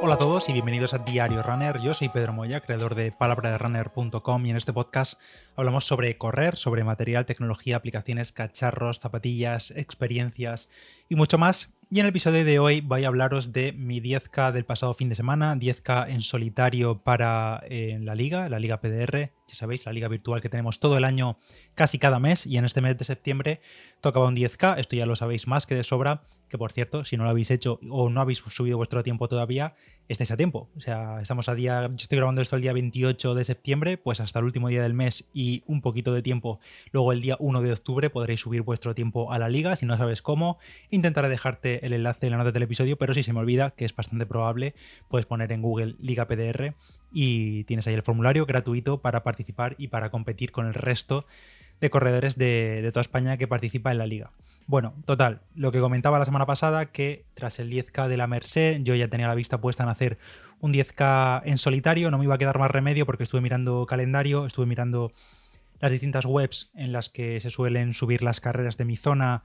Hola a todos y bienvenidos a Diario Runner. Yo soy Pedro Moya, creador de palabraderunner.com y en este podcast hablamos sobre correr, sobre material, tecnología, aplicaciones, cacharros, zapatillas, experiencias y mucho más. Y en el episodio de hoy voy a hablaros de mi 10K del pasado fin de semana, 10K en solitario para eh, la liga, la liga PDR, ya sabéis, la liga virtual que tenemos todo el año, casi cada mes, y en este mes de septiembre tocaba un 10K, esto ya lo sabéis más que de sobra, que por cierto, si no lo habéis hecho o no habéis subido vuestro tiempo todavía, estáis a tiempo. O sea, estamos a día, yo estoy grabando esto el día 28 de septiembre, pues hasta el último día del mes y un poquito de tiempo, luego el día 1 de octubre podréis subir vuestro tiempo a la liga, si no sabes cómo, intentaré dejarte el enlace en la nota del episodio, pero si se me olvida, que es bastante probable, puedes poner en Google Liga PDR y tienes ahí el formulario gratuito para participar y para competir con el resto de corredores de, toda España que participa en la liga. Bueno, total, lo que comentaba la semana pasada, que tras el 10K de la Merced, yo ya tenía la vista puesta en hacer un 10K en solitario, no me iba a quedar más remedio porque estuve mirando calendario, estuve mirando las distintas webs en las que se suelen subir las carreras de mi zona,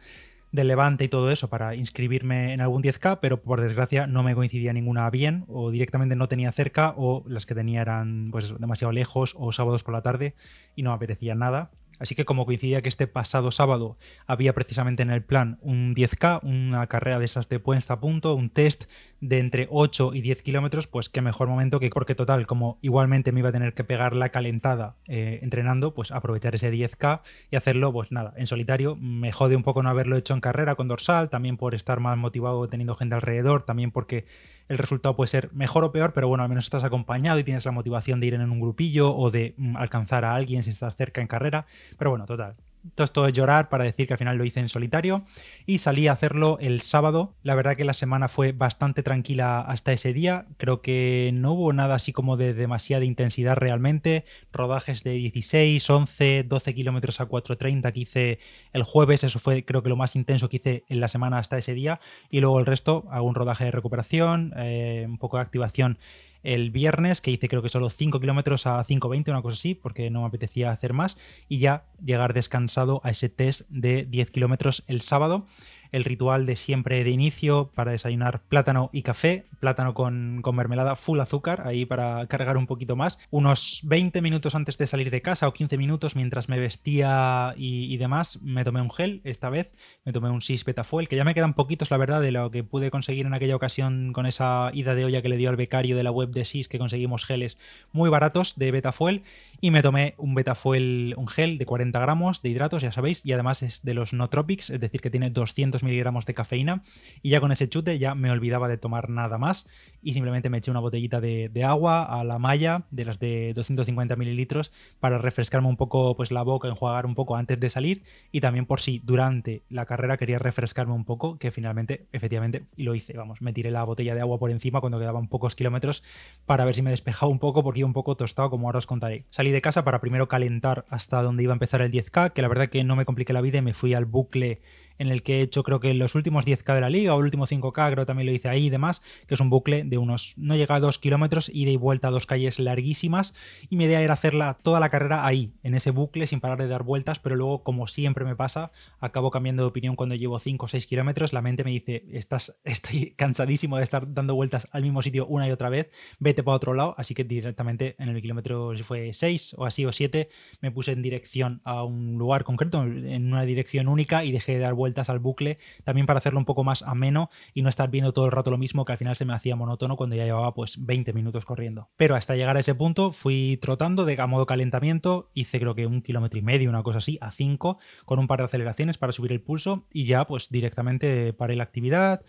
de Levante y todo eso para inscribirme en algún 10K, pero por desgracia no me coincidía ninguna bien, o directamente no tenía cerca, o las que tenía eran pues demasiado lejos, o sábados por la tarde, y no me apetecía nada. Así que como coincidía que este pasado sábado había precisamente en el plan un 10K, una carrera de esas de puesta a punto, un test de entre 8 y 10 kilómetros, pues qué mejor momento que porque total, como igualmente me iba a tener que pegar la calentada eh, entrenando, pues aprovechar ese 10K y hacerlo, pues nada, en solitario. Me jode un poco no haberlo hecho en carrera con dorsal, también por estar más motivado teniendo gente alrededor, también porque el resultado puede ser mejor o peor, pero bueno, al menos estás acompañado y tienes la motivación de ir en un grupillo o de mm, alcanzar a alguien si estás cerca en carrera. Pero bueno, total, todo esto es llorar para decir que al final lo hice en solitario y salí a hacerlo el sábado. La verdad que la semana fue bastante tranquila hasta ese día. Creo que no hubo nada así como de demasiada intensidad realmente. Rodajes de 16, 11, 12 kilómetros a 4.30 que hice el jueves. Eso fue creo que lo más intenso que hice en la semana hasta ese día. Y luego el resto hago un rodaje de recuperación, eh, un poco de activación el viernes, que hice creo que solo 5 kilómetros a 5.20, una cosa así, porque no me apetecía hacer más, y ya llegar descansado a ese test de 10 kilómetros el sábado el ritual de siempre de inicio para desayunar plátano y café, plátano con, mermelada full azúcar, ahí para cargar un poquito más. Unos 20 minutos antes de salir de casa o 15 minutos mientras me vestía y, demás, me tomé un gel, esta vez me tomé un 6 Betafuel, que ya me quedan poquitos, la verdad, de lo que pude conseguir en aquella ocasión con esa ida de olla que le dio al becario de la web de SIS, que conseguimos geles muy baratos de Betafuel, y me tomé un Betafuel, un gel de 40 gramos de hidratos, ya sabéis, y además es de los no tropics, es decir, que tiene 200 miligramos de cafeína y ya con ese chute ya me olvidaba de tomar nada más y simplemente me eché una botellita de, agua a la malla de las de 250 mililitros para refrescarme un poco pues la boca, enjuagar un poco antes de salir y también por si durante la carrera quería refrescarme un poco, que finalmente efectivamente lo hice, vamos, me tiré la botella de agua por encima cuando quedaban pocos kilómetros para ver si me despejaba un poco porque iba un poco tostado como ahora os contaré. Salí de casa para primero calentar hasta donde iba a empezar el 10K, que la verdad que no me compliqué la vida y me fui al bucle en el que he hecho creo que los últimos 10K de la liga o el último 5K, creo también lo hice ahí y demás, que es un bucle de unos, no llega a 2 kilómetros, ida y vuelta a dos calles larguísimas y mi idea era hacerla toda la carrera ahí, en ese bucle, sin parar de dar vueltas, pero luego, como siempre me pasa, acabo cambiando de opinión cuando llevo 5 o 6 kilómetros, la mente me dice, estás, estoy cansadísimo de estar dando vueltas al mismo sitio una y otra vez, vete para otro lado, así que directamente en el kilómetro, si fue 6 o así o 7, me puse en dirección a un lugar concreto, en una dirección única y dejé de dar vueltas al bucle, también para hacerlo un poco más ameno y no estar viendo todo el rato lo mismo que al final se me hacía monótono cuando ya llevaba pues 20 minutos corriendo. Pero hasta llegar a ese punto fui trotando de a modo calentamiento, hice creo que un kilómetro y medio, una cosa así, a 5, con un par de aceleraciones para subir el pulso y ya pues directamente paré la actividad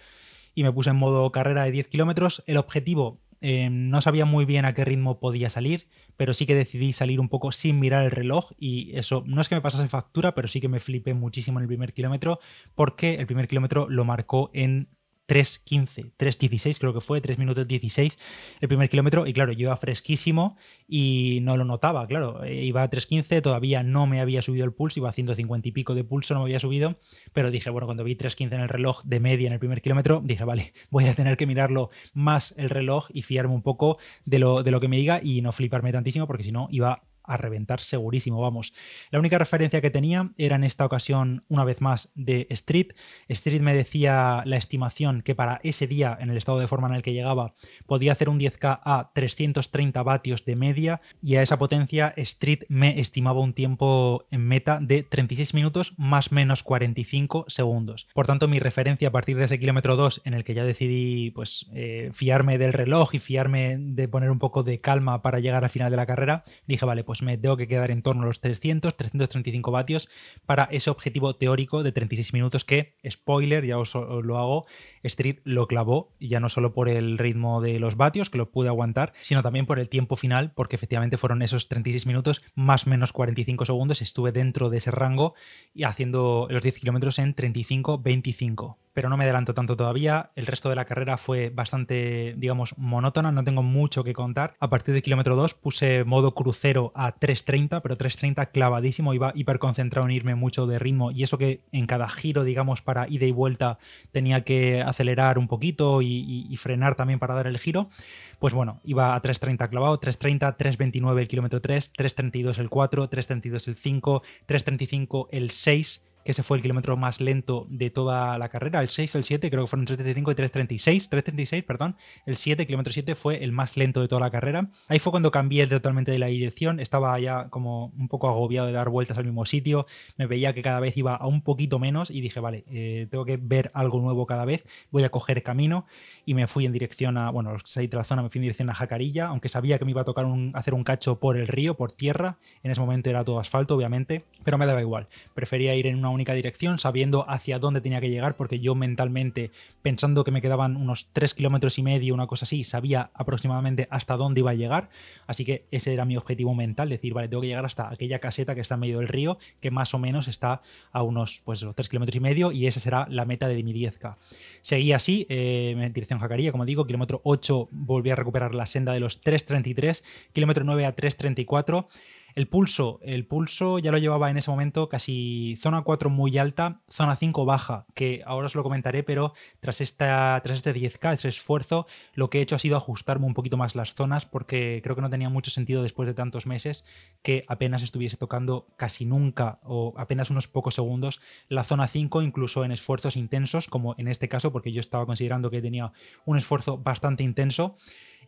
y me puse en modo carrera de 10 kilómetros. El objetivo eh, no sabía muy bien a qué ritmo podía salir, pero sí que decidí salir un poco sin mirar el reloj y eso no es que me pasase factura, pero sí que me flipé muchísimo en el primer kilómetro porque el primer kilómetro lo marcó en 3.15, 3.16 creo que fue, 3 minutos 16 el primer kilómetro. Y claro, yo iba fresquísimo y no lo notaba, claro, eh, iba a 3.15, todavía no me había subido el pulso, iba a 150 y pico de pulso, no me había subido, pero dije, bueno, cuando vi 3.15 en el reloj de media en el primer kilómetro, dije, vale, voy a tener que mirarlo más el reloj y fiarme un poco de lo, de lo que me diga y no fliparme tantísimo porque si no iba a reventar segurísimo, vamos. La única referencia que tenía era en esta ocasión, una vez más, de Street. Street me decía la estimación que para ese día, en el estado de forma en el que llegaba, podía hacer un 10K a 330 vatios de media y a esa potencia Street me estimaba un tiempo en meta de 36 minutos más menos 45 segundos. Por tanto, mi referencia a partir de ese kilómetro 2 en el que ya decidí pues eh, fiarme del reloj y fiarme de poner un poco de calma para llegar al final de la carrera, dije, vale, pues me tengo que quedar en torno a los 300, 335 vatios para ese objetivo teórico de 36 minutos que, spoiler, ya os, lo hago, Street lo clavó, ya no solo por el ritmo de los vatios, que lo pude aguantar, sino también por el tiempo final, porque efectivamente fueron esos 36 minutos más menos 45 segundos, estuve dentro de ese rango y haciendo los 10 kilómetros en 35-25 pero no me adelanto tanto todavía. El resto de la carrera fue bastante, digamos, monótona, no tengo mucho que contar. A partir de kilómetro 2 puse modo crucero a 3.30, pero 3.30 clavadísimo, iba hiper concentrado en irme mucho de ritmo y eso que en cada giro, digamos, para ida y vuelta tenía que acelerar un poquito y, y frenar también para dar el giro. Pues bueno, iba a 3.30 clavado, 3.30, 3.29 el kilómetro 3, 3.32 el 4, 3.32 el 5, 3.35 el 6 que ese fue el kilómetro más lento de toda la carrera, el 6, el 7, creo que fueron 3.35 y 3.36, 3.36, perdón, el 7, kilómetro 7 fue el más lento de toda la carrera. Ahí fue cuando cambié totalmente de la dirección, estaba ya como un poco agobiado de dar vueltas al mismo sitio, me veía que cada vez iba a un poquito menos y dije, vale, eh, tengo que ver algo nuevo cada vez, voy a coger camino. Y me fui en dirección a, bueno, salí de la zona, me fui en dirección a Jacarilla, aunque sabía que me iba a tocar un, hacer un cacho por el río, por tierra, en ese momento era todo asfalto, obviamente, pero me daba igual, prefería ir en una única dirección, sabiendo hacia dónde tenía que llegar, porque yo mentalmente, pensando que me quedaban unos 3 kilómetros y medio, una cosa así, sabía aproximadamente hasta dónde iba a llegar. Así que ese era mi objetivo mental, decir, vale, tengo que llegar hasta aquella caseta que está en medio del río, que más o menos está a unos pues, 3 kilómetros y medio, y esa será la meta de mi 10K. Seguí así, eh, en dirección Jacaría, como digo, kilómetro 8 volví a recuperar la senda de los 3.33, kilómetro 9 a 3.34. El pulso, el pulso ya lo llevaba en ese momento casi zona 4 muy alta, zona 5 baja, que ahora os lo comentaré, pero tras, esta, tras este 10K, ese esfuerzo, lo que he hecho ha sido ajustarme un poquito más las zonas porque creo que no tenía mucho sentido después de tantos meses que apenas estuviese tocando casi nunca o apenas unos pocos segundos la zona 5, incluso en esfuerzos intensos, como en este caso, porque yo estaba considerando que tenía un esfuerzo bastante intenso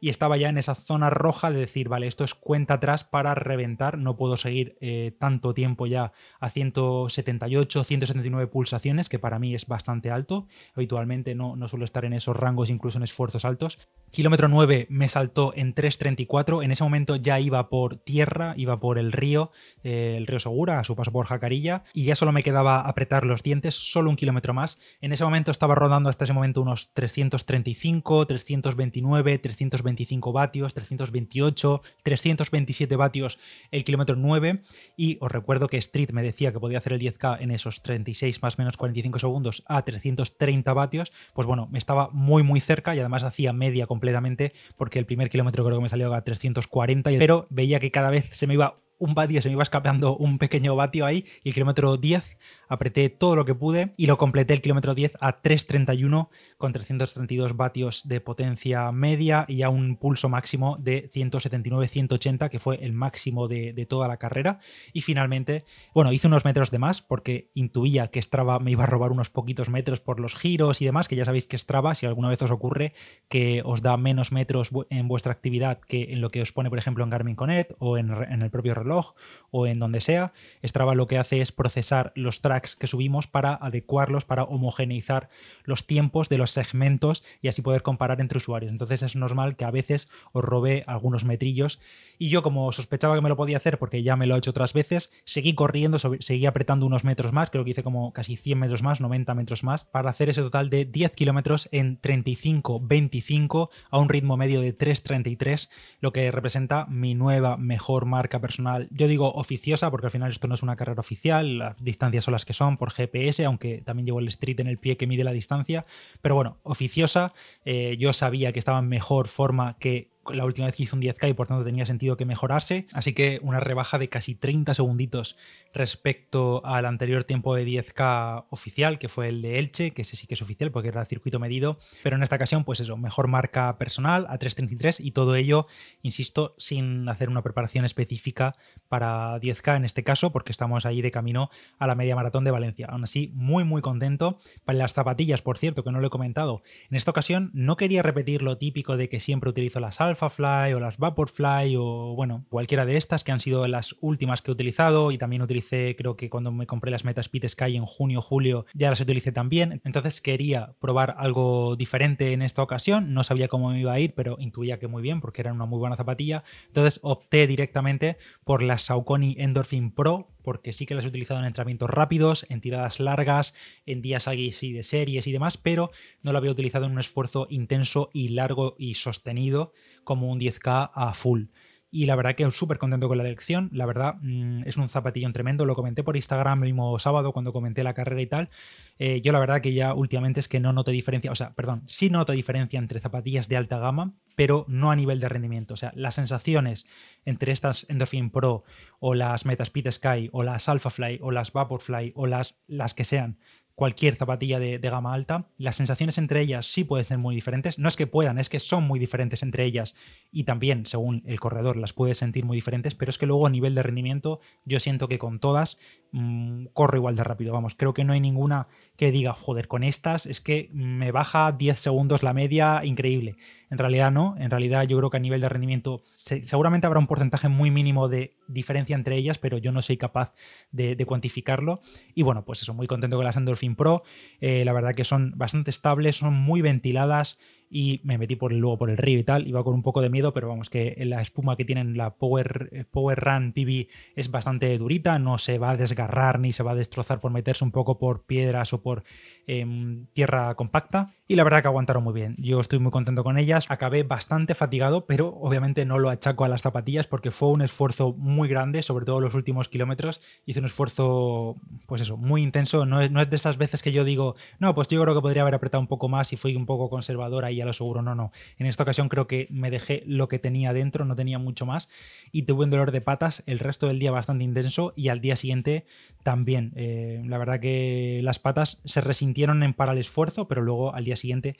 y estaba ya en esa zona roja de decir, vale, esto es cuenta atrás para reventar, no puedo seguir eh, tanto tiempo ya a 178, 179 pulsaciones, que para mí es bastante alto, habitualmente no, no suelo estar en esos rangos, incluso en esfuerzos altos. Kilómetro 9 me saltó en 3.34, en ese momento ya iba por tierra, iba por el río, eh, el río Segura, a su paso por Jacarilla, y ya solo me quedaba apretar los dientes, solo un kilómetro más. En ese momento estaba rodando hasta ese momento unos 335, 329, 320 325 vatios, 328, 327 vatios el kilómetro 9 y os recuerdo que Street me decía que podía hacer el 10K en esos 36 más menos 45 segundos a 330 vatios, pues bueno, me estaba muy muy cerca y además hacía media completamente porque el primer kilómetro creo que me salió a 340, pero veía que cada vez se me iba un vatio, se me iba escapando un pequeño vatio ahí y el kilómetro 10 apreté todo lo que pude y lo completé el kilómetro 10 a 3.31 con 332 vatios de potencia media y a un pulso máximo de 179-180 que fue el máximo de, toda la carrera. Y finalmente, bueno, hice unos metros de más porque intuía que Strava me iba a robar unos poquitos metros por los giros y demás, que ya sabéis que Strava, si alguna vez os ocurre que os da menos metros en vuestra actividad que en lo que os pone por ejemplo en Garmin Connect o en, en el propio reloj o en donde sea, Strava lo que hace es procesar los tracks que subimos para adecuarlos, para homogeneizar los tiempos de los segmentos y así poder comparar entre usuarios. Entonces es normal que a veces os robe algunos metrillos y yo como sospechaba que me lo podía hacer porque ya me lo he hecho otras veces, seguí corriendo, seguí apretando unos metros más, creo que hice como casi 100 metros más, 90 metros más, para hacer ese total de 10 kilómetros en 35-25 a un ritmo medio de 3.33, lo que representa mi nueva mejor marca personal yo digo oficiosa porque al final esto no es una carrera oficial, las distancias son las que son por GPS, aunque también llevo el street en el pie que mide la distancia, pero bueno, oficiosa, eh, yo sabía que estaba en mejor forma que la última vez que hice un 10K y por tanto tenía sentido que mejorase. Así que una rebaja de casi 30 segunditos respecto al anterior tiempo de 10K oficial, que fue el de Elche, que ese sí que es oficial porque era circuito medido. Pero en esta ocasión, pues eso, mejor marca personal a 3.33 y todo ello, insisto, sin hacer una preparación específica para 10K en este caso, porque estamos ahí de camino a la media maratón de Valencia. Aún así, muy, muy contento. Para las zapatillas, por cierto, que no lo he comentado, en esta ocasión no quería repetir lo típico de que siempre utilizo las Alpha Fly o las Vaporfly o, bueno, cualquiera de estas que han sido las últimas que he utilizado y también utilicé, creo que cuando me compré las Metas Pit Sky en junio, julio, ya las utilicé también. Entonces quería probar algo diferente en esta ocasión. No sabía cómo me iba a ir, pero intuía que muy bien porque eran una muy buena zapatilla. Entonces opté directamente por las Saucony Endorphin Pro porque sí que las he utilizado en entrenamientos rápidos, en tiradas largas, en días así de series y demás, pero no lo había utilizado en un esfuerzo intenso y largo y sostenido como un 10K a full. Y la verdad que súper contento con la elección. La verdad, mm, es un zapatillón tremendo. Lo comenté por Instagram el mismo sábado cuando comenté la carrera y tal. Eh, yo la verdad que ya últimamente es que no noto diferencia, o sea, perdón, sí noto diferencia entre zapatillas de alta gama, pero no a nivel de rendimiento. O sea, las sensaciones entre estas Endorphin Pro o las Metaspeed Sky o las Alphafly o las Vaporfly o las, las que sean, cualquier zapatilla de, gama alta, las sensaciones entre ellas sí pueden ser muy diferentes. No es que puedan, es que son muy diferentes entre ellas y también, según el corredor, las puedes sentir muy diferentes, pero es que luego a nivel de rendimiento yo siento que con todas mmm, corro igual de rápido. Vamos, creo que no hay ninguna que diga, joder, con estas es que me baja 10 segundos la media, increíble. En realidad no, en realidad yo creo que a nivel de rendimiento seguramente habrá un porcentaje muy mínimo de diferencia entre ellas, pero yo no soy capaz de, cuantificarlo. Y bueno, pues eso, muy contento con las Endorphin Pro. Eh, la verdad que son bastante estables, son muy ventiladas y me metí por el, luego por el río y tal, iba con un poco de miedo, pero vamos, que la espuma que tienen la Power, eh, Power Run PB es bastante durita, no se va a desgarrar ni se va a destrozar por meterse un poco por piedras o por em, tierra compacta. Y la verdad que aguantaron muy bien. Yo estoy muy contento con ellas. Acabé bastante fatigado, pero obviamente no lo achaco a las zapatillas porque fue un esfuerzo muy grande, sobre todo los últimos kilómetros. Hice un esfuerzo, pues eso, muy intenso. No es, no es de esas veces que yo digo, no, pues yo creo que podría haber apretado un poco más y fui un poco conservador ahí ya lo seguro, no, no. En esta ocasión creo que me dejé lo que tenía dentro, no tenía mucho más y tuve un dolor de patas el resto del día bastante intenso y al día siguiente también. Eh, la verdad que las patas se resintieron en para el esfuerzo, pero luego al día siguiente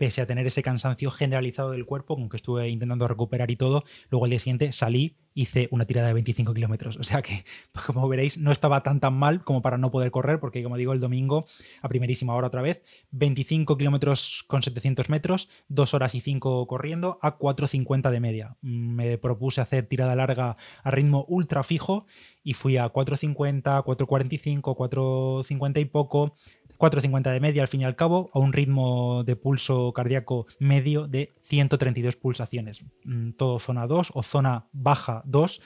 pese a tener ese cansancio generalizado del cuerpo, aunque estuve intentando recuperar y todo, luego al día siguiente salí hice una tirada de 25 kilómetros. O sea que, pues, como veréis, no estaba tan tan mal como para no poder correr, porque como digo, el domingo, a primerísima hora otra vez, 25 kilómetros con 700 metros, 2 horas y 5 corriendo a 4.50 de media. Me propuse hacer tirada larga a ritmo ultra fijo y fui a 4.50, 4.45, 4.50 y poco, 4.50 de media al fin y al cabo, a un ritmo de pulso cardíaco medio de 132 pulsaciones. Mm, todo zona 2 o zona baja 2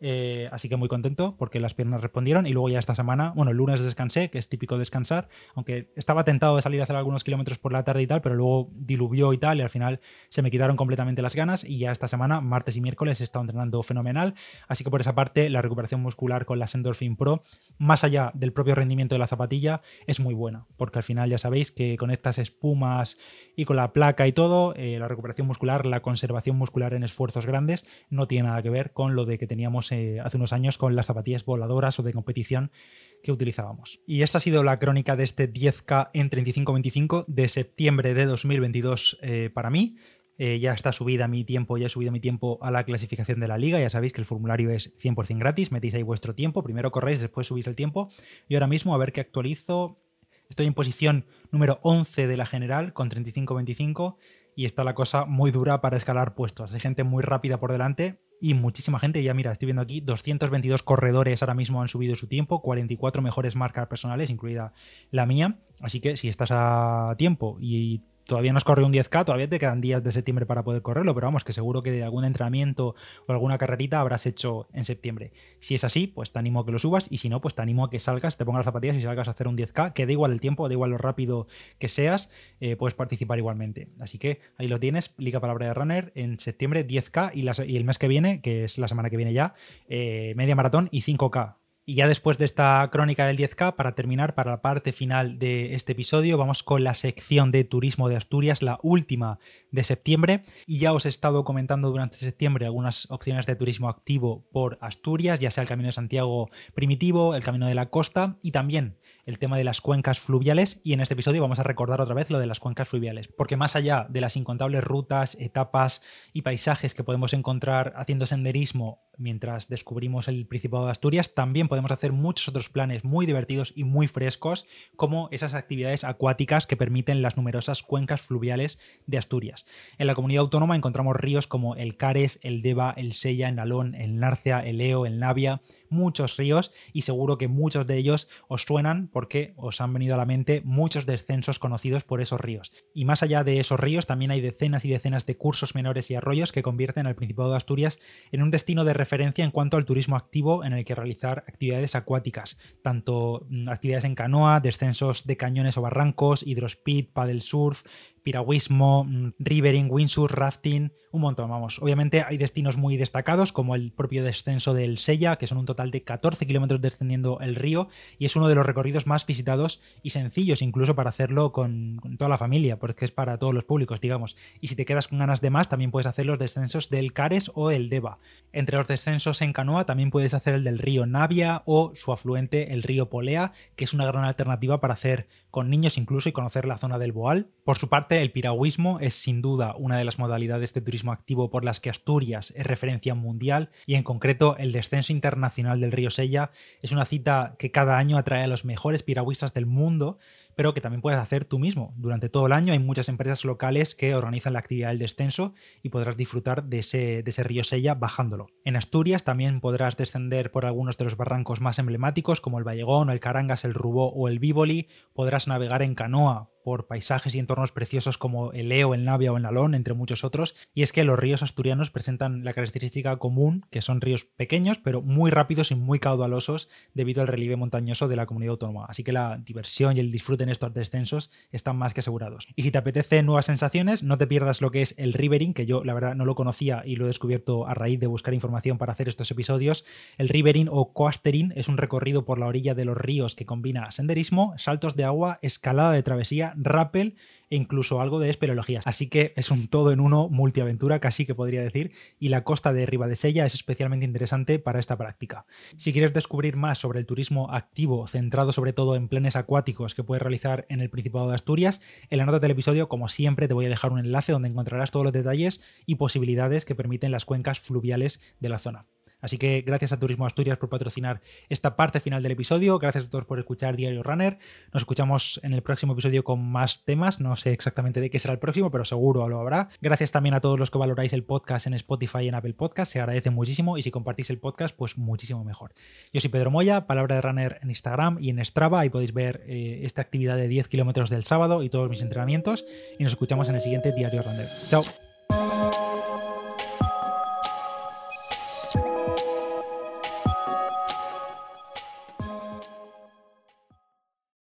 eh, así que muy contento porque las piernas respondieron y luego ya esta semana, bueno, el lunes descansé, que es típico descansar, aunque estaba tentado de salir a hacer algunos kilómetros por la tarde y tal, pero luego diluvió y tal y al final se me quitaron completamente las ganas y ya esta semana, martes y miércoles, he estado entrenando fenomenal, así que por esa parte la recuperación muscular con las Endorphin Pro, más allá del propio rendimiento de la zapatilla, es muy buena, porque al final ya sabéis que con estas espumas y con la placa y todo, eh, la recuperación muscular, la conservación muscular en esfuerzos grandes no tiene nada que ver con lo de que teníamos eh, hace unos años con las zapatillas voladoras o de competición que utilizábamos. Y esta ha sido la crónica de este 10K en 35-25 de septiembre de 2022 eh, para mí. Eh, ya está subida mi tiempo, ya he subido mi tiempo a la clasificación de la liga. Ya sabéis que el formulario es 100% gratis. Metéis ahí vuestro tiempo. Primero corréis, después subís el tiempo. Y ahora mismo, a ver qué actualizo. Estoy en posición número 11 de la general con 35-25 y está la cosa muy dura para escalar puestos. Hay gente muy rápida por delante y muchísima gente. Ya mira, estoy viendo aquí 222 corredores ahora mismo han subido su tiempo, 44 mejores marcas personales, incluida la mía. Así que si estás a tiempo y todavía no has corrido un 10K, todavía te quedan días de septiembre para poder correrlo, pero vamos, que seguro que de algún entrenamiento o alguna carrerita habrás hecho en septiembre. Si es así, pues te animo a que lo subas y si no, pues te animo a que salgas, te pongas las zapatillas y salgas a hacer un 10K, que da igual el tiempo, da igual lo rápido que seas, eh, puedes participar igualmente. Así que ahí lo tienes, Liga Palabra de Runner, en septiembre 10K y, el mes que viene, que es la semana que viene ya, eh, media maratón y 5K Y ya después de esta crónica del 10K, para terminar, para la parte final de este episodio, vamos con la sección de turismo de Asturias, la última de septiembre. Y ya os he estado comentando durante septiembre algunas opciones de turismo activo por Asturias, ya sea el Camino de Santiago primitivo, el Camino de la Costa y también el tema de las cuencas fluviales y en este episodio vamos a recordar otra vez lo de las cuencas fluviales, porque más allá de las incontables rutas, etapas y paisajes que podemos encontrar haciendo senderismo mientras descubrimos el Principado de Asturias, también podemos hacer muchos otros planes muy divertidos y muy frescos, como esas actividades acuáticas que permiten las numerosas cuencas fluviales de Asturias. En la comunidad autónoma encontramos ríos como el Cares, el Deva, el Sella, el Nalón, el Narcea, el Eo, el Navia, muchos ríos y seguro que muchos de ellos os suenan porque os han venido a la mente muchos descensos conocidos por esos ríos. Y más allá de esos ríos también hay decenas y decenas de cursos menores y arroyos que convierten al Principado de Asturias en un destino de referencia en cuanto al turismo activo en el que realizar actividades acuáticas, tanto mm, actividades en canoa, descensos de cañones o barrancos, hidrospeed, paddle surf, piragüismo, mm, rivering, windsurf, rafting, un montón, vamos. Obviamente hay destinos muy destacados, como el propio descenso del Sella, que son un total de 14 kilómetros descendiendo el río, y es uno de los recorridos más visitados y sencillos incluso para hacerlo con, toda la familia, porque es para todos los públicos, digamos. Y si te quedas con ganas de más, también puedes hacer los descensos del Cares o el Deva. Entre los descensos en canoa también puedes hacer el del río Navia o su afluente, el río Polea, que es una gran alternativa para hacer con niños incluso y conocer la zona del Boal. Por su parte, el piragüismo es sin duda una de las modalidades de turismo activo por las que Asturias es referencia mundial y en concreto el descenso internacional del río Sella es una cita que cada año atrae a los mejores piragüistas del mundo pero que también puedes hacer tú mismo. Durante todo el año hay muchas empresas locales que organizan la actividad del descenso y podrás disfrutar de ese, de ese río Sella bajándolo. En Asturias también podrás descender por algunos de los barrancos más emblemáticos como el Vallegón, el Carangas, el Rubó o el Bívoli. Podrás navegar en canoa por paisajes y entornos preciosos como el Eo, el Navia o el Nalón, entre muchos otros, y es que los ríos asturianos presentan la característica común, que son ríos pequeños, pero muy rápidos y muy caudalosos debido al relieve montañoso de la comunidad autónoma, así que la diversión y el disfrute en estos descensos están más que asegurados. Y si te apetece nuevas sensaciones, no te pierdas lo que es el rivering, que yo la verdad no lo conocía y lo he descubierto a raíz de buscar información para hacer estos episodios. El rivering o coastering es un recorrido por la orilla de los ríos que combina senderismo, saltos de agua, escalada de travesía, rappel e incluso algo de espeleología. Así que es un todo en uno multiaventura, casi que podría decir, y la costa de Ribadesella es especialmente interesante para esta práctica. Si quieres descubrir más sobre el turismo activo, centrado sobre todo en planes acuáticos que puedes realizar en el Principado de Asturias, en la nota del episodio, como siempre, te voy a dejar un enlace donde encontrarás todos los detalles y posibilidades que permiten las cuencas fluviales de la zona. Así que gracias a Turismo Asturias por patrocinar esta parte final del episodio. Gracias a todos por escuchar Diario Runner. Nos escuchamos en el próximo episodio con más temas. No sé exactamente de qué será el próximo, pero seguro lo habrá. Gracias también a todos los que valoráis el podcast en Spotify y en Apple Podcast. Se agradece muchísimo y si compartís el podcast, pues muchísimo mejor. Yo soy Pedro Moya, Palabra de Runner en Instagram y en Strava. Ahí podéis ver eh, esta actividad de 10 kilómetros del sábado y todos mis entrenamientos. Y nos escuchamos en el siguiente Diario Runner. Chao.